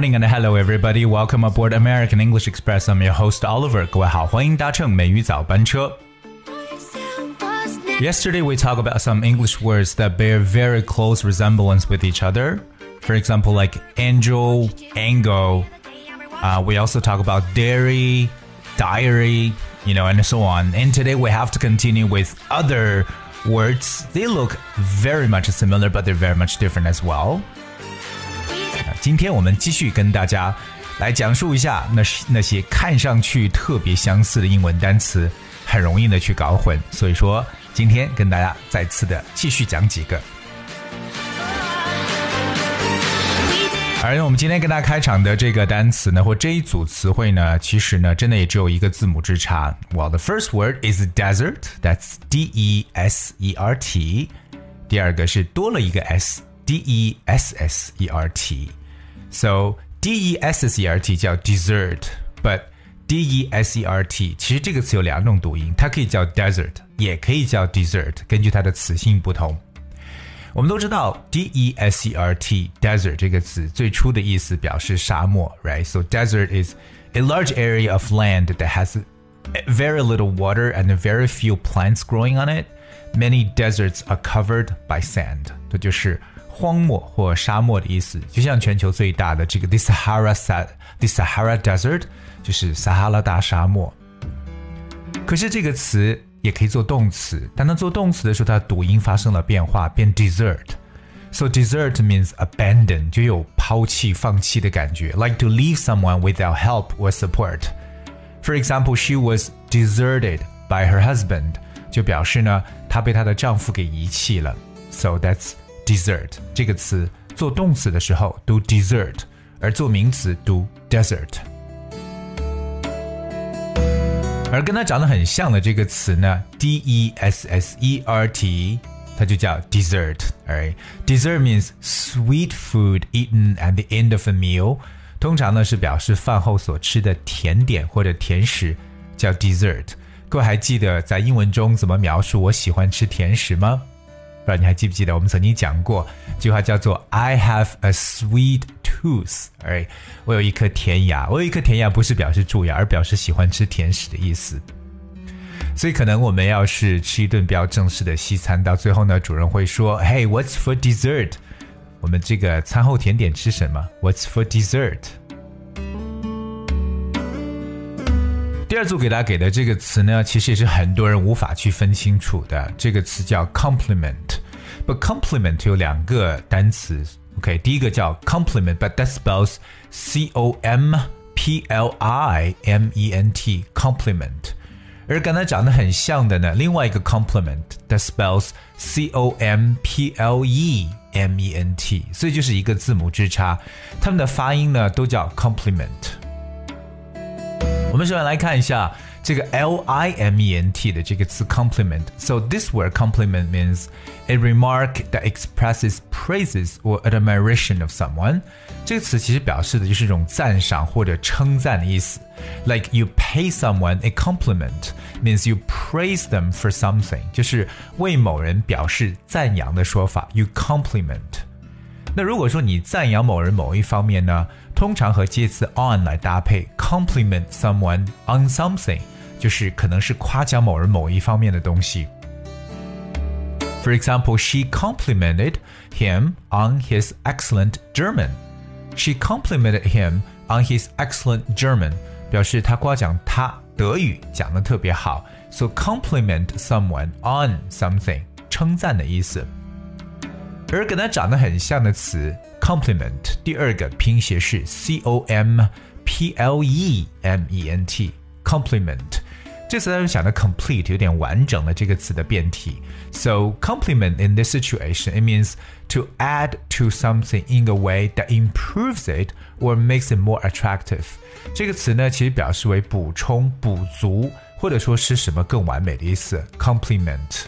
Good morning and hello everybody. Welcome aboard American English Express. I'm your host Oliver. 各位好，欢迎搭乘美语早班车。Yesterday we talked about some English words that bear very close resemblance with each other. For example, like angel, angle. Uh, we also talk about dairy, diary, you know, and so on. And today we have to continue with other words. They look very much similar, but they're very much different as well. 今天我们继续跟大家来讲述一下那是那些看上去特别相似的英文单词，很容易的去搞混。所以说，今天跟大家再次的继续讲几个。而我们今天跟大家开场的这个单词呢，或这一组词汇呢，其实呢，真的也只有一个字母之差。Well, the first word is desert. That's D E S E R T. 第二个是多了一个 s，D E S S E R T。So D E S S E R T 叫 dessert，but D E S E R T 其实这个词有两种读音，它可以叫 desert，也可以叫 dessert，根据它的词性不同。我们都知道 D E S E R T desert 这个词最初的意思表示沙漠，right？So desert is a large area of land that has very little water and very few plants growing on it. Many deserts are covered by sand. 这就是 荒漠或沙漠的意思，就像全球最大的这个 The Sahara The Sahara Desert 就是撒哈拉大沙漠。可是这个词也可以做动词，当它做动词的时候，它读音发生了变化，变 desert。So desert means abandon，就有抛弃、放弃的感觉，like to leave someone without help or support. For example, she was deserted by her husband，就表示呢，她被她的丈夫给遗弃了。So that's desert 这个词做动词的时候读 desert，而做名词读 desert。而跟它长得很像的这个词呢，d e s s e r t，它就叫 dessert。Alright, dessert means sweet food eaten at the end of a meal。通常呢是表示饭后所吃的甜点或者甜食，叫 dessert。各位还记得在英文中怎么描述我喜欢吃甜食吗？ 不知道你还记不记得我们曾经讲过一句话叫做 "I have a sweet tooth"，哎，我有一颗甜牙。我有一颗甜牙不是表示蛀牙，而表示喜欢吃甜食的意思。所以可能我们要是吃一顿比较正式的西餐，到最后呢，主人会说：“Hey, what's for dessert？” 我们这个餐后甜点吃什么？What's for dessert？第二组给大家给的这个词呢，其实也是很多人无法去分清楚的。这个词叫 compliment。But compliment 有两个单词，OK，第一个叫 compliment，but that spells C O M P L I M E N T compliment。而跟它长得很像的呢，另外一个 compliment，that spells C O M P L E M E N T，所以就是一个字母之差，它们的发音呢都叫 compliment。我们首先来看一下这个 L I M E N T 的这个词 compliment。So this word compliment means a remark that expresses praises or admiration of someone。这个词其实表示的就是一种赞赏或者称赞的意思。Like you pay someone a compliment means you praise them for something，就是为某人表示赞扬的说法。You compliment。那如果说你赞扬某人某一方面呢，通常和介词 on 来搭配 ，compliment someone on something，就是可能是夸奖某人某一方面的东西。For example, she complimented him on his excellent German. She complimented him on his excellent German，表示她夸奖他德语讲的特别好。So compliment someone on something，称赞的意思。而跟它长得很像的词 complement，第二个拼写是 c o m p l e m e n t complement。这词咱们想的 complete 有点完整的这个词的变体。So complement in this situation it means to add to something in a way that improves it or makes it more attractive。这个词呢，其实表示为补充、补足，或者说是什么更完美的意思。complement。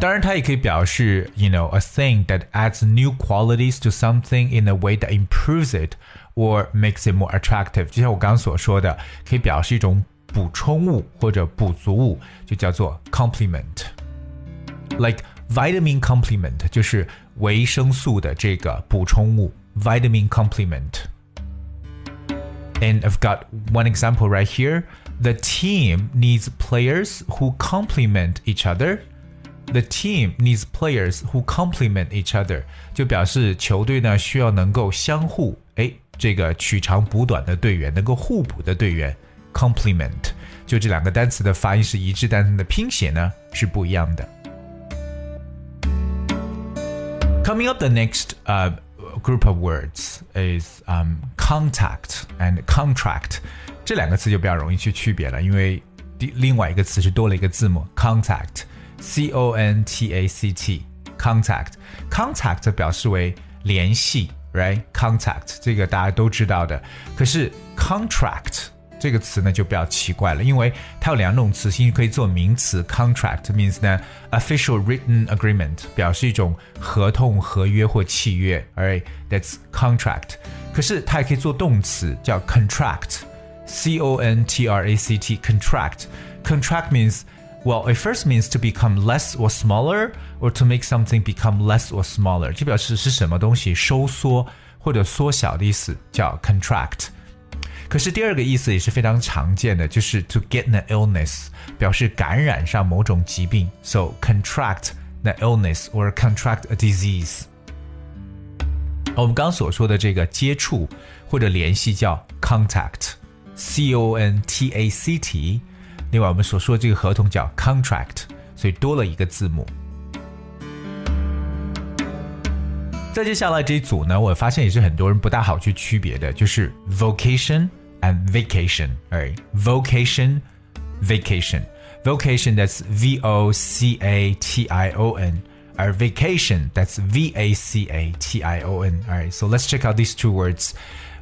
当然，它也可以表示，you know, a thing that adds new qualities to something in a way that improves it or makes it more attractive。就像我刚刚所说的，可以表示一种补充物或者补足物，就叫做 complement。Like vitamin complement 就是 维生素的这个补充物 vitamin complement。And I've got one example right here. The team needs players who complement each other. The team needs players who complement each other，就表示球队呢需要能够相互哎这个取长补短的队员，能够互补的队员。Complement 就这两个单词的发音是一致，但它的拼写呢是不一样的。Coming up, the next uh, group of words is um, contact and contract。这两个词就比较容易去区别了，因为第另外一个词是多了一个字母 contact。 C O N T A C T，contact，contact 表示为联系，right？contact 这个大家都知道的。可是 contract 这个词呢就比较奇怪了，因为它有两种词性可以做名词，contract means 呢 official written agreement，表示一种合同、合约或契约，alright？That's contract。可是它也可以做动词，叫 contract，C O N T R A C T，contract，contract means well, it first means to become less or smaller, or to make something become less or smaller，就表示是什么东西收缩或者缩小的意思，叫 contract。可是第二个意思也是非常常见的，就是 to get an illness，表示感染上某种疾病，so contract the illness or contract a disease。我们刚刚所说的这个接触或者联系叫 contact，c o n t a c t。 另外，我们所说的这个合同叫 contract，所以多了一个字母。再接下来这一组呢，我发现也是很多人不大好去区别的，就是 vocation and vacation。哎，vocation vacation vocation that's v o c a t i o n，而 vacation that's v a c a t i o n。Alright, so let's check out these two words.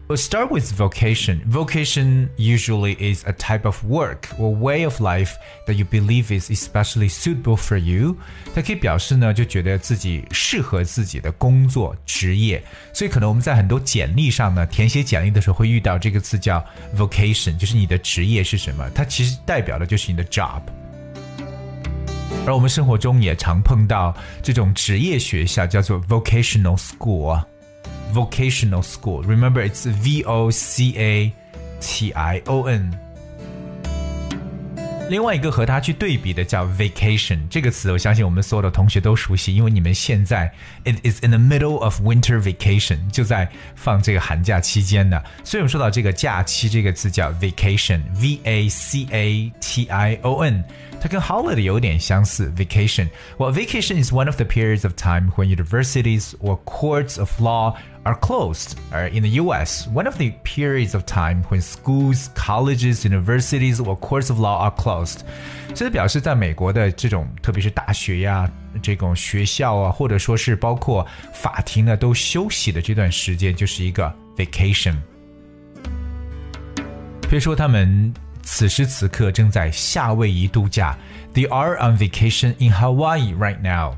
We'll start with vocation. Vocation usually is a type of work or way of life that you believe is especially suitable for you. 它可以表示呢，就觉得自己适合自己的工作职业。所以可能我们在很多简历上呢，填写简历的时候会遇到这个词叫 vocation，就是你的职业是什么？它其实代表的就是你的 job。而我们生活中也常碰到这种职业学校，叫做 vocational school。 vocational school. Remember, it's V O C A T I O N. 另外一个和它去对比的叫 vacation 这个词，我相信我们所有的同学都熟悉，因为你们现在 it is in the middle of winter vacation，就在放这个寒假期间呢。所以我们说到这个假期这个词叫 vacation，v a c a t i o n， 它跟 holiday 有点相似，vacation。Well, vacation is one of the periods of time when universities or courts of law are closed. Uh, in the US, one of the periods of time when schools, colleges, universities, or courts of law are closed. 这表示在美国的这种，特别是大学呀、这种学校啊，或者说是包括法庭呢，都休息的这段时间，就是一个 vacation。比如说，他们 此时此刻正在夏威夷度假，They are on vacation in Hawaii right now.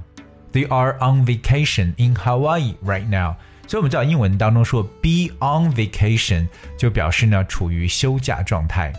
They are on vacation in Hawaii right now. 所以我们知道英文当中说 be on vacation 就表示呢处于休假状态。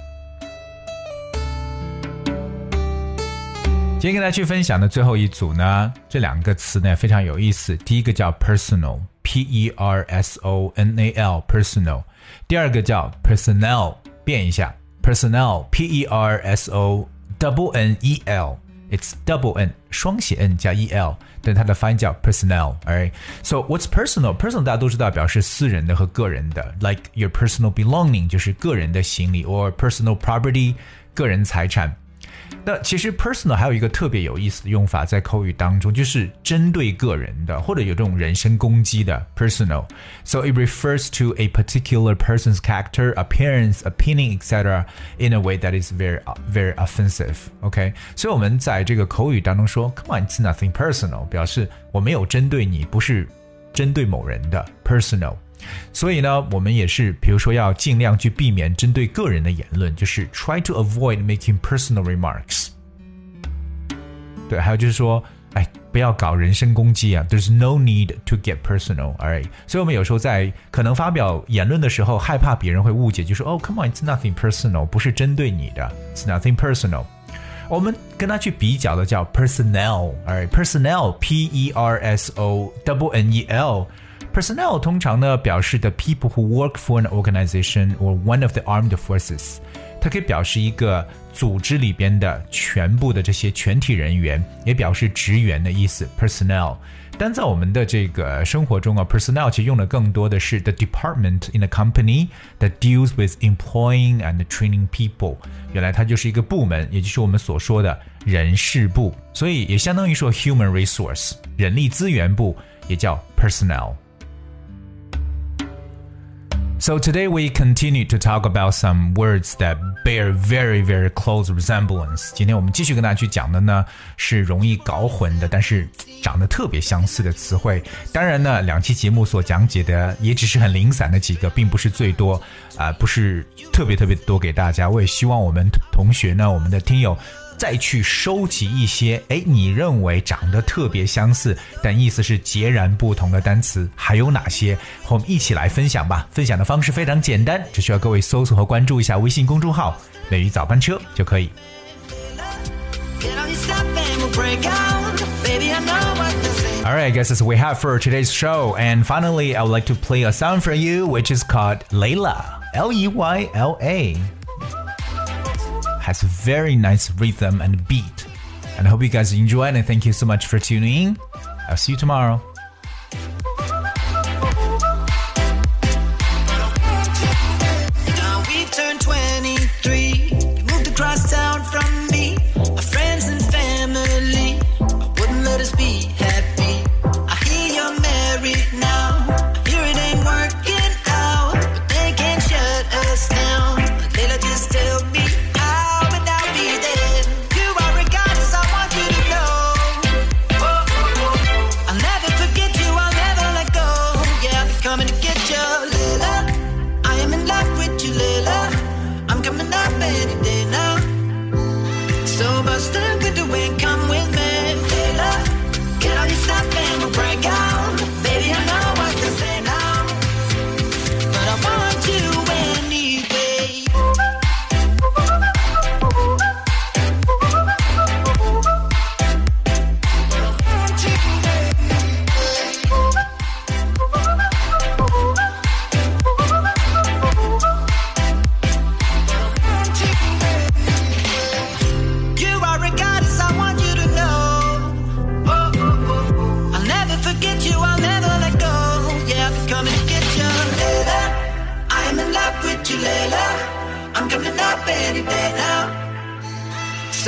今天跟大家去分享的最后一组呢，这两个词呢非常有意思。第一个叫 personal，p e r s o n a l，personal；第二个叫 personnel，变一下 ，personnel，p e r s o double n e l。It's double N 双写 N 加 E L，但它的发音叫 personnel。Alright，so what's personal？Personal 大家都知道表示私人的和个人的，like your personal belonging 就是个人的行李，or personal property 个人财产。 那其实 personal 还有一个特别有意思的用法，在口语当中就是针对个人的，或者有这种人身攻击的 personal。So it refers to a particular person's character, appearance, opinion, etc. in a way that is very very offensive. OK，所以我们在这个口语当中说，Come on, it's nothing personal，表示我没有针对你，不是针对某人的 personal。 所以呢，我们也是，比如说要尽量去避免针对个人的言论，就是 try to avoid making personal remarks。对，还有就是说，哎，不要搞人身攻击啊。There's no need to get personal, alright。所以我们有时候在可能发表言论的时候，害怕别人会误解，就说哦，come on, it's nothing personal，不是针对你的，it's nothing personal。 我们跟它去比较的叫 personnel，而 personnel p e r s o double n e l。 Personnel 通常呢表示 the people who work for an organization or one of the armed forces，它可以表示一个组织里边的全部的这些全体人员，也表示职员的意思。Personnel，但在我们的这个生活中啊，personnel 其实用的更多的是 the department in a company that deals with employing and training people。原来它就是一个部门，也就是我们所说的人事部，所以也相当于说 human resource 人力资源部，也叫 personnel。 So today we continue to talk about some words that bear very very close resemblance。今天我们继续跟大家去讲的呢是容易搞混的，但是长得特别相似的词汇。当然呢，两期节目所讲解的也只是很零散的几个，并不是最多啊、不是特别特别多给大家。我也希望我们同学呢，我们的听友。再去收集一些，哎，你认为长得特别相似但意思是截然不同的单词，还有哪些？和我们一起来分享吧。分享的方式非常简单，只需要各位搜索和关注一下微信公众号“美语早班车”就可以。Alright, guys, this we have for today's show. And finally, I would like to play a song for you, which is called Leyla. L E Y L A has very nice rhythm and beat. And I hope you guys enjoy and thank you so much for tuning in. I'll see you tomorrow.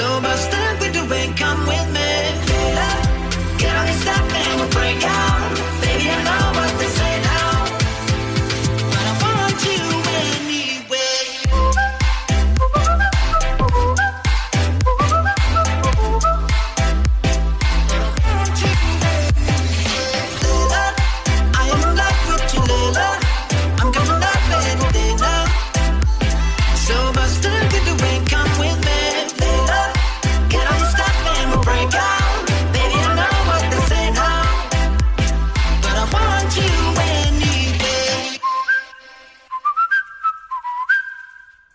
So bust